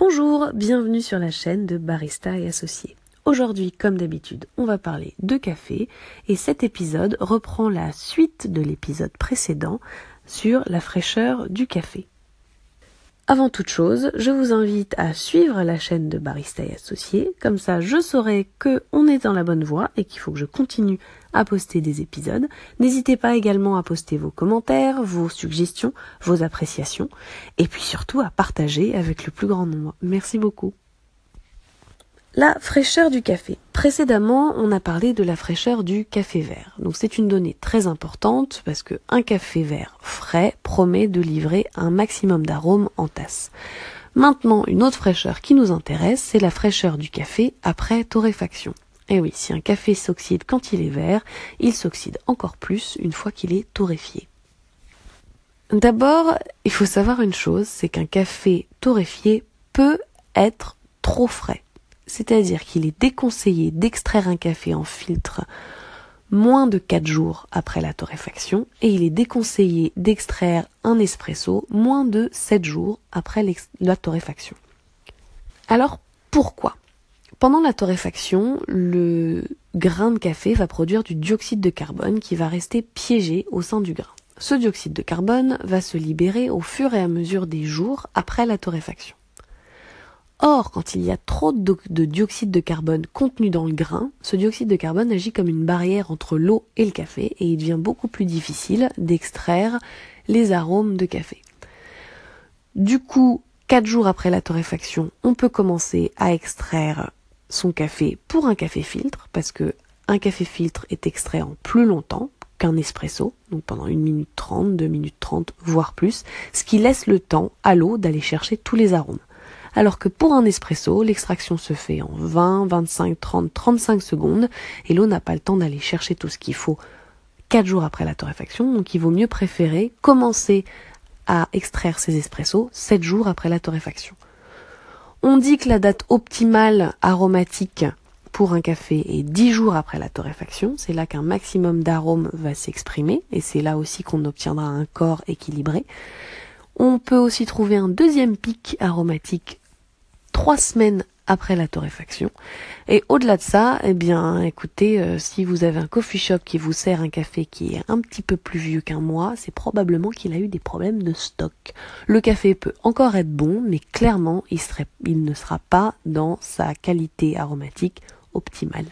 Bonjour, bienvenue sur la chaîne de Barista et Associés. Aujourd'hui, comme d'habitude, on va parler de café et cet épisode reprend la suite de l'épisode précédent sur la fraîcheur du café. Avant toute chose, je vous invite à suivre la chaîne de Barista et Associés, comme ça je saurai que on est dans la bonne voie et qu'il faut que je continue à poster des épisodes. N'hésitez pas également à poster vos commentaires, vos suggestions, vos appréciations, et puis surtout à partager avec le plus grand nombre. Merci beaucoup. La fraîcheur du café. Précédemment, on a parlé de la fraîcheur du café vert. Donc c'est une donnée très importante parce que un café vert frais promet de livrer un maximum d'arômes en tasse. Maintenant, une autre fraîcheur qui nous intéresse, c'est la fraîcheur du café après torréfaction. Eh oui, si un café s'oxyde quand il est vert, il s'oxyde encore plus une fois qu'il est torréfié. D'abord, il faut savoir une chose, c'est qu'un café torréfié peut être trop frais c'est-à-dire qu'il est déconseillé d'extraire un café en filtre moins de 4 jours après la torréfaction et il est déconseillé d'extraire un espresso moins de 7 jours après la torréfaction. Alors pourquoi? Pendant la torréfaction, le grain de café va produire du dioxyde de carbone qui va rester piégé au sein du grain. Ce dioxyde de carbone va se libérer au fur et à mesure des jours après la torréfaction. Or, quand il y a trop de, dioxyde de carbone contenu dans le grain, ce dioxyde de carbone agit comme une barrière entre l'eau et le café et il devient beaucoup plus difficile d'extraire les arômes de café. Du coup, quatre jours après la torréfaction, on peut commencer à extraire son café pour un café filtre parce que un café filtre est extrait en plus longtemps qu'un espresso, donc pendant une minute trente, deux minutes trente, voire plus, ce qui laisse le temps à l'eau d'aller chercher tous les arômes alors que pour un espresso, l'extraction se fait en 20, 25, 30, 35 secondes, et l'eau n'a pas le temps d'aller chercher tout ce qu'il faut 4 jours après la torréfaction, donc il vaut mieux préférer commencer à extraire ses espressos 7 jours après la torréfaction. On dit que la date optimale aromatique pour un café est 10 jours après la torréfaction, c'est là qu'un maximum d'arômes va s'exprimer, et c'est là aussi qu'on obtiendra un corps équilibré. On peut aussi trouver un deuxième pic aromatique trois semaines après la torréfaction. Et au-delà de ça, eh bien, écoutez, euh, si vous avez un coffee shop qui vous sert un café qui est un petit peu plus vieux qu'un mois, c'est probablement qu'il a eu des problèmes de stock. Le café peut encore être bon, mais clairement, il, ne sera pas dans sa qualité aromatique optimale.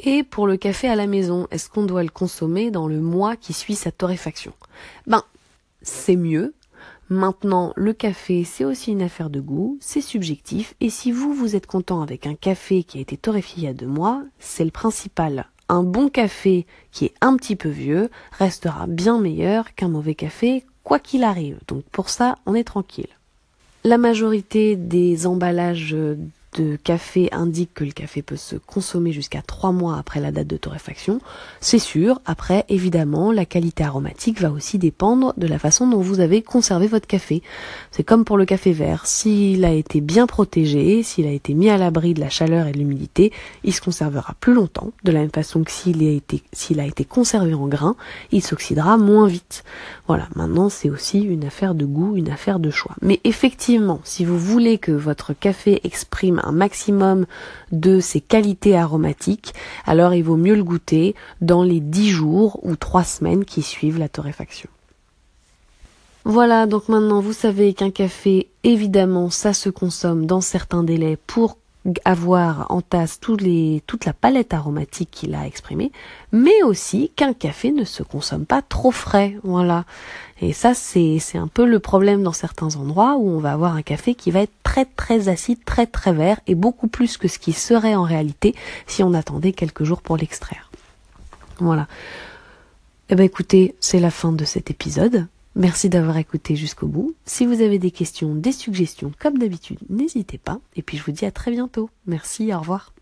Et pour le café à la maison, est-ce qu'on doit le consommer dans le mois qui suit sa torréfaction? Ben, c'est mieux. Maintenant, le café, c'est aussi une affaire de goût, c'est subjectif, et si vous, vous êtes content avec un café qui a été torréfié il y a deux mois, c'est le principal. Un bon café qui est un petit peu vieux restera bien meilleur qu'un mauvais café, quoi qu'il arrive. Donc pour ça, on est tranquille. La majorité des emballages de café indique que le café peut se consommer jusqu'à 3 mois après la date de torréfaction, c'est sûr. Après, évidemment, la qualité aromatique va aussi dépendre de la façon dont vous avez conservé votre café. C'est comme pour le café vert. S'il a été bien protégé, s'il a été mis à l'abri de la chaleur et de l'humidité, il se conservera plus longtemps. De la même façon que s'il a été, conservé en grain, il s'oxydera moins vite. Voilà. Maintenant, c'est aussi une affaire de goût, une affaire de choix. Mais effectivement, si vous voulez que votre café exprime un maximum de ses qualités aromatiques, alors il vaut mieux le goûter dans les 10 jours ou 3 semaines qui suivent la torréfaction. Voilà, donc maintenant vous savez qu'un café, évidemment, ça se consomme dans certains délais pour avoir en tasse toute la palette aromatique qu'il a exprimée, mais aussi qu'un café ne se consomme pas trop frais, voilà. Et ça, c'est, c'est un peu le problème dans certains endroits où on va avoir un café qui va être très très acide, très très vert, et beaucoup plus que ce qui serait en réalité si on attendait quelques jours pour l'extraire. Voilà. Eh ben écoutez, c'est la fin de cet épisode. Merci d'avoir écouté jusqu'au bout. Si vous avez des questions, des suggestions, comme d'habitude, n'hésitez pas. Et puis je vous dis à très bientôt. Merci, au revoir.